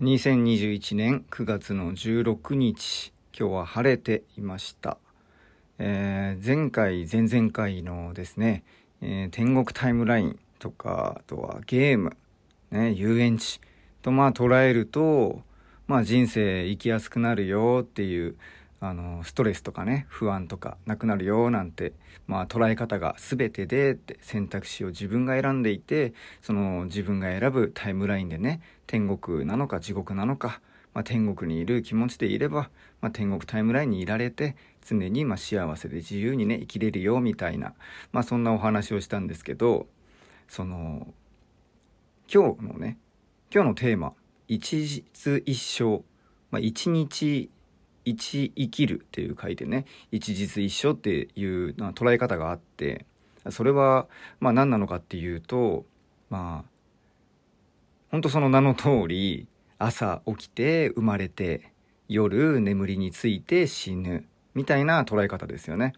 2021年9月の16日今日は晴れていました、えー前回前々回のですね、えー天国タイムラインとかあとはゲーム、ね、遊園地とまあ捉えると、まあ、人生生きやすくなるよっていうあのストレスとかね不安とかなくなるよなんて、まあ、捉え方が全てでって選択肢を自分が選んでいてその自分が選ぶタイムラインでね天国なのか地獄なのか、まあ、天国にいる気持ちでいれば、まあ、天国タイムラインにいられて常にまあ幸せで自由にね生きれるよみたいな、まあ、そんなお話をしたんですけどその今日のね今日のテーマ「一日一生」まあ、一日一生きるっていう書いてね一日一生っていうまあ捉え方があってそれはまあ何なのかっていうとまあ本当その名の通り朝起きて生まれて夜眠りについて死ぬみたいな捉え方ですよね。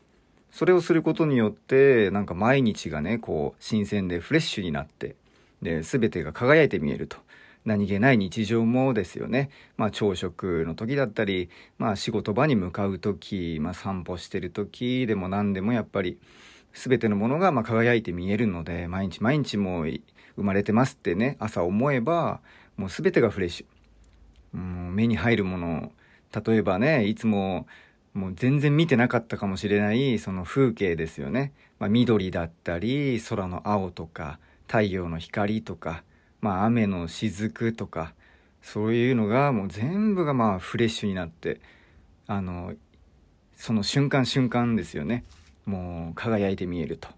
それをすることによってなんか毎日がねこう新鮮でフレッシュになってで全てが輝いて見えると何気ない日常もですよね、まあ、朝食の時だったり、まあ、仕事場に向かう時、まあ、散歩してる時でも何でもやっぱり全てのものがまあ輝いて見えるので毎日毎日もう生まれてますってね朝思えばもう全てがフレッシュ。うん目に入るもの例えばねいつももう全然見てなかったかもしれないその風景ですよね、まあ、緑だったり空の青とか太陽の光とか、まあ、雨の雫とかそういうのがもう全部がまあフレッシュになってあのその瞬間瞬間ですよねもう輝いて見えると。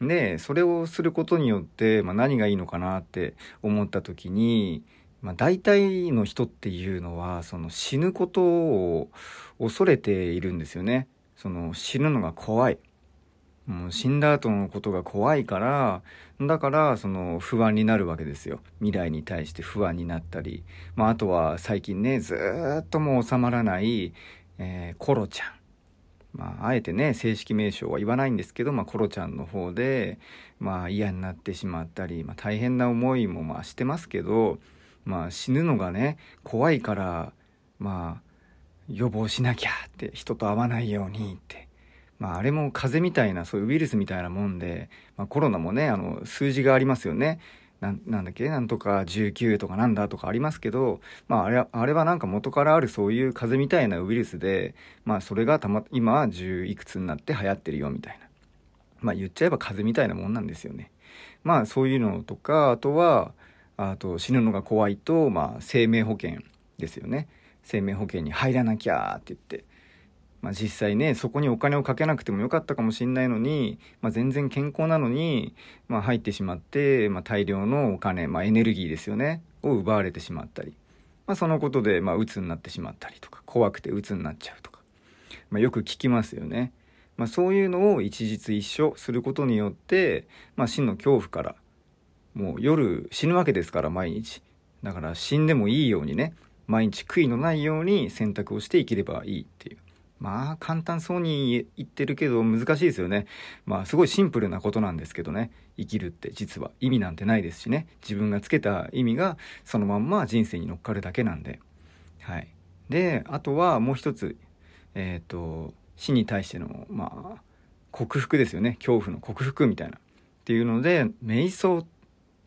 でそれをすることによって、まあ、何がいいのかなって思った時に、まあ、大体の人っていうのはその死ぬことを恐れているんですよね。その死ぬのが怖い。もう死んだ後のことが怖いからだからその不安になるわけですよ。未来に対して不安になったり、まあ、あとは最近ねずっともう収まらない、えーコロちゃん。まあ、あえてね正式名称は言わないんですけど、まあ、コロちゃんの方で、まあ、嫌になってしまったり、まあ、大変な思いもまあしてますけど、まあ、死ぬのがね怖いからまあ予防しなきゃって人と会わないようにって。まあ、あれも風邪みたいなそういうウイルスみたいなもんで、まあ、コロナもねあの数字がありますよねななんだっけ？なんとか19とかなんだとかありますけど、まあ、あれはあれはなんか元からあるそういう風邪みたいなウイルスで、まあ、それがたま今は10いくつになって流行ってるよみたいな、まあ、言っちゃえば風邪みたいなもんなんですよね。まあそういうのとかあとはあと死ぬのが怖いと、まあ、生命保険ですよね生命保険に入らなきゃって言って。まあ、実際ねそこにお金をかけなくてもよかったかもしれないのに、まあ、全然健康なのに、まあ、入ってしまって、まあ、大量のお金、まあ、エネルギーですよねを奪われてしまったり、まあ、そのことで、まあ、鬱になってしまったりとか怖くて鬱になっちゃうとか、まあ、よく聞きますよね。まあ、そういうのを一日一生することによって、まあ、死の恐怖からもう夜死ぬわけですから毎日だから死んでもいいようにね毎日悔いのないように選択をして生きればいいっていうまあ簡単そうに言ってるけど難しいですよね。まあすごいシンプルなことなんですけどね。生きるって実は意味なんてないですしね。自分がつけた意味がそのまんま人生に乗っかるだけなんで。はい。であとはもう一つえっ、と死に対してのまあ克服ですよね。恐怖の克服みたいな。っていうので瞑想っ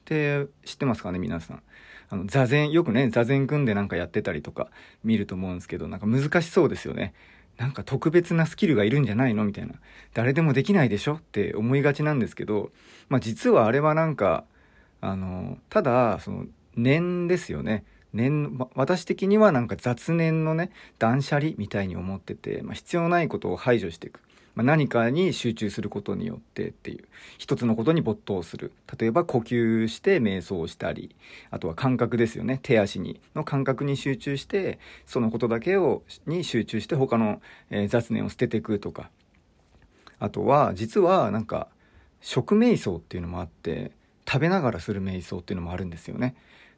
て知ってますかね皆さん。あの座禅よくね座禅組んでなんかやってたりとか見ると思うんですけどなんか難しそうですよね。なんか特別なスキルがいるんじゃないの？みたいな。誰でもできないでしょ？って思いがちなんですけど、まあ、実はあれはなんかあのただその念ですよね。念私的にはなんか雑念のね断捨離みたいに思ってて、まあ、必要ないことを排除していく、まあ、何かに集中することによってっていう一つのことに没頭する。例えば呼吸して瞑想したりあとは感覚ですよね。手足にの感覚に集中してそのことだけをに集中して他の、えー雑念を捨てていくとか。あとは実はなんか食瞑想っていうのもあって食べながらする瞑想っていうのもあるんですよね。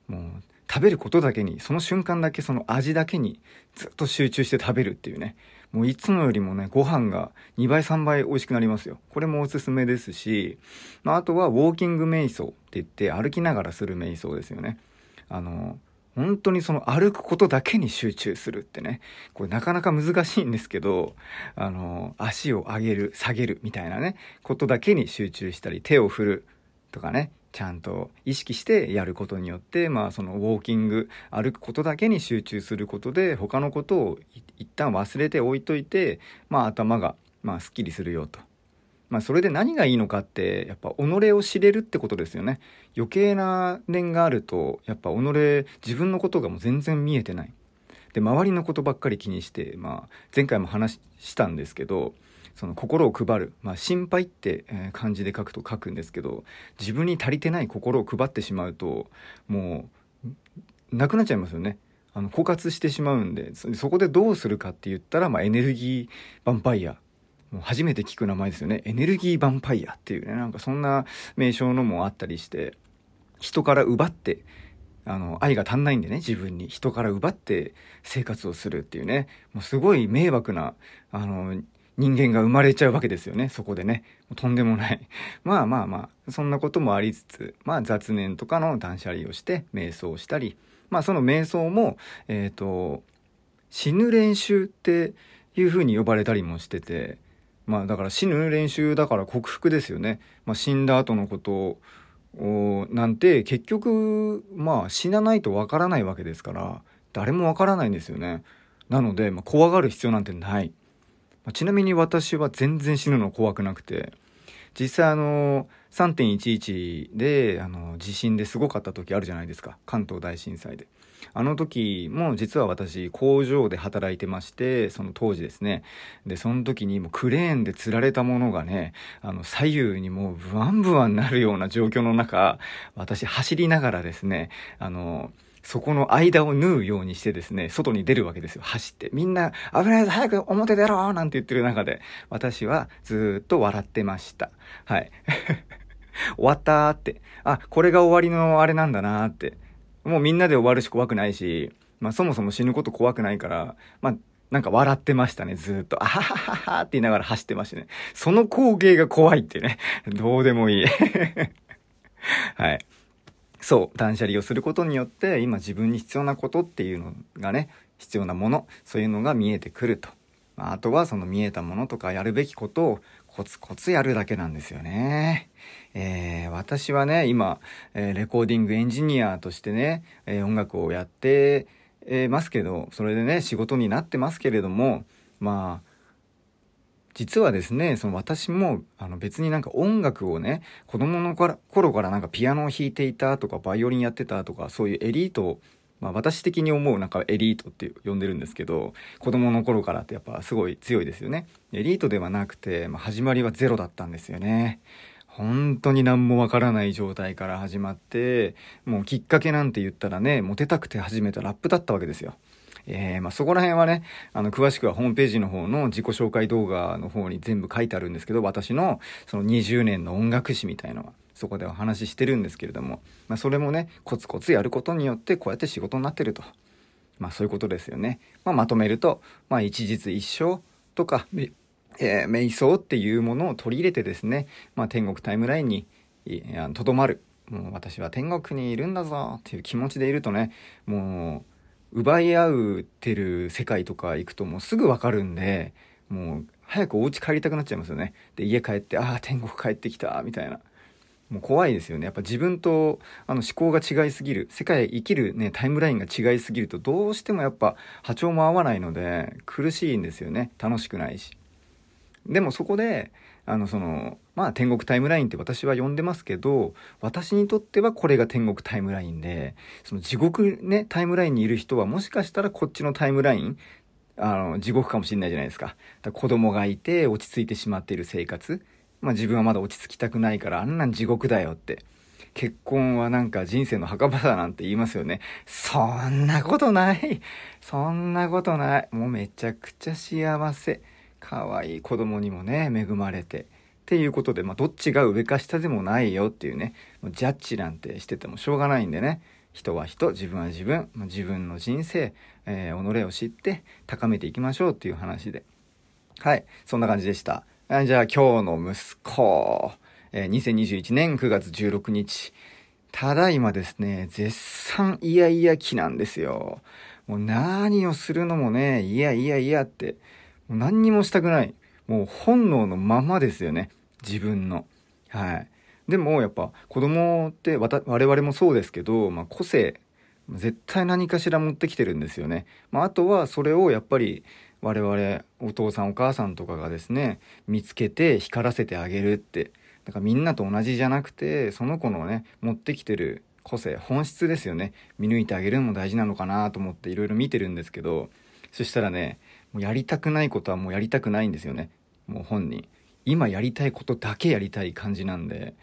もう食べることだけにその瞬間だけその味だけにずっと集中して食べるっていうね。もういつもよりもねご飯が2倍3倍美味しくなりますよ。これもおすすめですし、まあ、あとはウォーキング瞑想って言って歩きながらする瞑想ですよね。あの本当にその歩くことだけに集中するってね、これなかなか難しいんですけど、あの、足を上げる、下げるみたいなね、ことだけに集中したり、手を振るとかね、ちゃんと意識してやることによって、まあそのウォーキング、歩くことだけに集中することで、他のことを一旦忘れて置いといて、まあ頭が、まあスッキリするよと。まあそれで何がいいのかってやっぱ己を知れるってことですよね余計な念があるとやっぱ己自分のことがもう全然見えてないで周りのことばっかり気にしてまあ前回も話したんですけどその心を配る、まあ、心配って漢字で書くと書くんですけど自分に足りてない心を配ってしまうともうなくなっちゃいますよねあの枯渇してしまうんでそこでどうするかって言ったら、まあ、エネルギーヴァンパイアもう初めて聞く名前ですよね。エネルギーヴァンパイアっていうね、なんかそんな名称のもあったりして、人から奪って、あの、愛が足んないんでね、自分に。人から奪って生活をするっていうね、もうすごい迷惑な、あの、人間が生まれちゃうわけですよね、そこでね。とんでもない。まあまあまあ、そんなこともありつつ、まあ雑念とかの断捨離をして、瞑想をしたり、まあその瞑想も、えっ、ー、と、死ぬ練習っていう風に呼ばれたりもしてて、まあだから死ぬ練習だから克服ですよね。まあ、死んだ後のことをなんて結局まあ死なないとわからないわけですから誰もわからないんですよね。なので、まあ、怖がる必要なんてない。ちなみに私は全然死ぬの怖くなくて実際あの3.11であの地震ですごかった時あるじゃないですか関東大震災で。あの時も実は私工場で働いてましてその当時ですねでその時にもクレーンで吊られたものがねあの左右にもうブワンブワンなるような状況の中私走りながらですねあのそこの間を縫うようにしてですね、外に出るわけですよ。走って。みんな、危ないぞ早く表出ろなんて言ってる中で、私はずっと笑ってました。はい。終わったーって。あ、これが終わりのあれなんだなーって。もうみんなで終わるし怖くないし、まあそもそも死ぬこと怖くないから、まあなんか笑ってましたね、ずっと。あははははって言いながら走ってましたね。その光景が怖いってね。どうでもいい。はい。そう、断捨離をすることによって、今自分に必要なことっていうのがね、必要なもの、そういうのが見えてくると。まあ、あとはその見えたものとかやるべきことをコツコツやるだけなんですよね。えー、私はね、今、えー、レコーディングエンジニアとしてね、えー、音楽をやって、えますけど、それでね、仕事になってますけれども、まあ、実はですね、その私も、あの別になんか音楽をね、子供の頃からなんかピアノを弾いていたとか、バイオリンやってたとか、そういうエリートまあ私的に思うなんかエリートって呼んでるんですけど、子供の頃からってやっぱすごい強いですよね。エリートではなくて、まあ、始まりはゼロだったんですよね。本当に何もわからない状態から始まって、もうきっかけなんて言ったらね、モテたくて始めたラップだったわけですよ。えー、まあ、そこら辺はね、あの、詳しくはホームページの方の自己紹介動画の方に全部書いてあるんですけど、私のその20年の音楽史みたいのは。そこでお話ししてるんですけれども、まあ、それもねコツコツやることによってこうやって仕事になってると、まあ、そういうことですよね、まあ、まとめると、まあ、一日一生とか、えー、瞑想っていうものを取り入れてですね、まあ、天国タイムラインにとどまるもう私は天国にいるんだぞっていう気持ちでいるとねもう奪い合うてる世界とか行くともうすぐわかるんでもう早くお家帰りたくなっちゃいますよねで家帰ってああ天国帰ってきたみたいなもう怖いですよね。やっぱ自分とあの思考が違いすぎる、世界生きるね、タイムラインが違いすぎるとどうしてもやっぱ波長も合わないので苦しいんですよね。楽しくないし。でもそこで、あのその、まあ天国タイムラインって私は呼んでますけど、私にとってはこれが天国タイムラインで、その地獄ね、タイムラインにいる人はもしかしたらこっちのタイムライン、あの、地獄かもしれないじゃないですか。か子供がいて落ち着いてしまっている生活。まあ自分はまだ落ち着きたくないからあんなん地獄だよって。結婚はなんか人生の墓場だなんて言いますよね。そんなことない。そんなことない。もうめちゃくちゃ幸せ。可愛い子供にもね、恵まれて。っていうことで、まあ、どっちが上か下でもないよっていうね、もうジャッジなんてしててもしょうがないんでね、人は人、自分は自分、自分の人生、えー、己を知って高めていきましょうっていう話で。はい、そんな感じでした。じゃあ今日の息子、えー、2021年9月16日、ただいまですね、絶賛イヤイヤ期なんですよ。もう何をするのもね、いやいやいやって、もう何にもしたくない。もう本能のままですよね。自分の。はい。でもやっぱ子供って我々もそうですけど、まあ、個性絶対何かしら持ってきてるんですよね。まあ、あとはそれをやっぱり我々お父さんお母さんとかがですね見つけて光らせてあげるってだからみんなと同じじゃなくてその子のね持ってきてる個性本質ですよね見抜いてあげるのも大事なのかなと思っていろいろ見てるんですけどそしたらねもうやりたくないことはもうやりたくないんですよね。もう本人。今やりたいことだけやりたい感じなんで。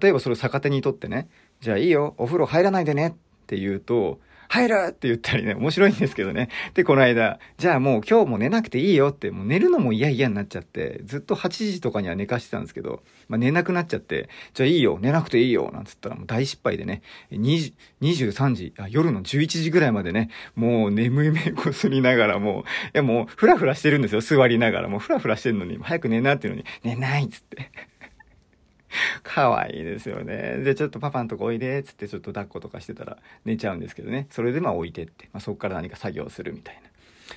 例えばそれを逆手にとってねじゃあいいよお風呂入らないでねって言うと入るって言ったりね、面白いんですけどね。で、この間、じゃあもう今日も寝なくていいよって、もう寝るのも嫌々になっちゃって、ずっと8時とかには寝かしてたんですけど、まあ、寝なくなっちゃって、じゃあいいよ、寝なくていいよ、なんつったらもう大失敗でね、20 23時あ、夜の11時ぐらいまでね、もう眠い目こすりながらもう、いやもうフラフラしてるんですよ、座りながら。もうフラフラしてるのに、早く寝なっていうのに、寝ないっつって。可愛いですよね。で、ちょっとパパんとこおいで、つってちょっと抱っことかしてたら寝ちゃうんですけどね。それでまあ置いてって、まあ、そこから何か作業するみたいな。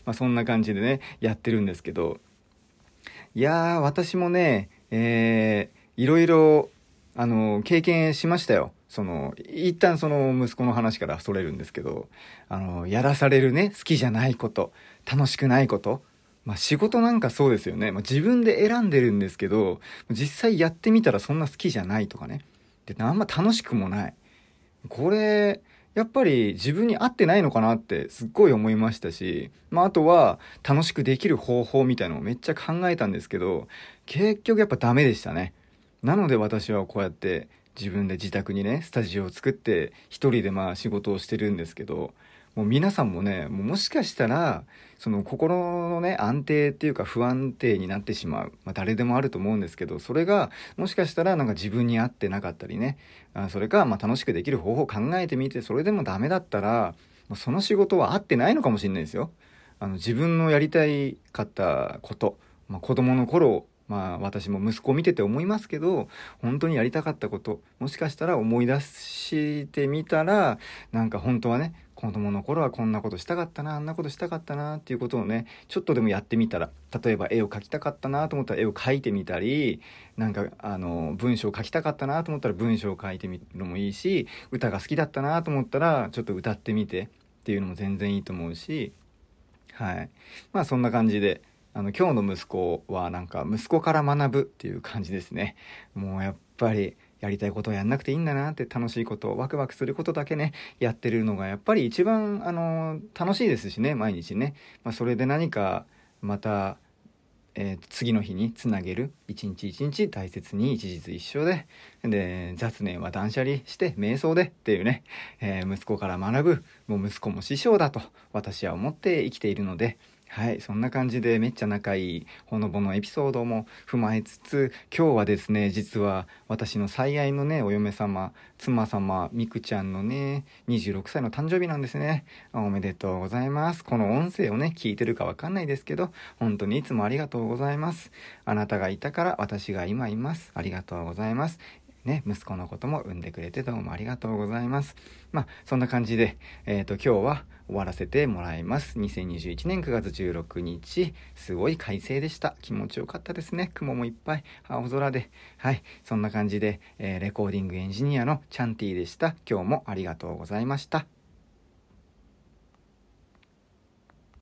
まあそんな感じでね、やってるんですけど、いやー、私もね、えー、いろいろ、あの、経験しましたよ。その、一旦その息子の話からそれるんですけど、あの、やらされるね、好きじゃないこと、楽しくないこと、まあ仕事なんかそうですよね。まあ自分で選んでるんですけど、実際やってみたらそんな好きじゃないとかね。で、あんま楽しくもない。これ、やっぱり自分に合ってないのかなってすっごい思いましたし、まああとは楽しくできる方法みたいのをめっちゃ考えたんですけど、結局やっぱダメでしたね。なので私はこうやって自分で自宅にね、スタジオを作って一人でまあ仕事をしてるんですけど、もう皆さんもね、もしかしたら、その心のね、安定っていうか不安定になってしまう。まあ誰でもあると思うんですけど、それがもしかしたらなんか自分に合ってなかったりね、あそれかまあ楽しくできる方法を考えてみて、それでもダメだったら、その仕事は合ってないのかもしれないですよ。あの自分のやりたいかったこと、まあ、子供の頃まあ私も息子を見てて思いますけど本当にやりたかったこともしかしたら思い出してみたらなんか本当はね子供の頃はこんなことしたかったなあんなことしたかったなっていうことをねちょっとでもやってみたら例えば絵を描きたかったなと思ったら絵を描いてみたりなんかあの文章を書きたかったなと思ったら文章を書いてみるのもいいし歌が好きだったなと思ったらちょっと歌ってみてっていうのも全然いいと思うしはい。まあそんな感じであの今日の息子はなんか息子から学ぶっていう感じですね。もうやっぱりやりたいことをやんなくていいんだなって楽しいことワクワクすることだけねやってるのがやっぱり一番あの楽しいですしね毎日ね、まあ、それで何かまた、えー、次の日につなげる一日一日大切に一日一生でで雑念は断捨離して瞑想でっていうね、えー、息子から学ぶもう息子も師匠だと私は思って生きているのではい、そんな感じでめっちゃ仲いいほのぼのエピソードも踏まえつつ、今日はですね、実は私の最愛のね、お嫁様、妻様、みくちゃんのね、26歳の誕生日なんですね。おめでとうございます。この音声をね、聞いてるかわかんないですけど、本当にいつもありがとうございます。あなたがいたから私が今います。ありがとうございます。ね、息子のことも産んでくれてどうもありがとうございます。まあ、そんな感じで、えっ、ー、と、今日は終わらせてもらいます。2021年9月16日、すごい快晴でした。気持ちよかったですね。雲もいっぱい、青空で。はい、そんな感じで、えー、レコーディングエンジニアのチャンティでした。今日もありがとうございました。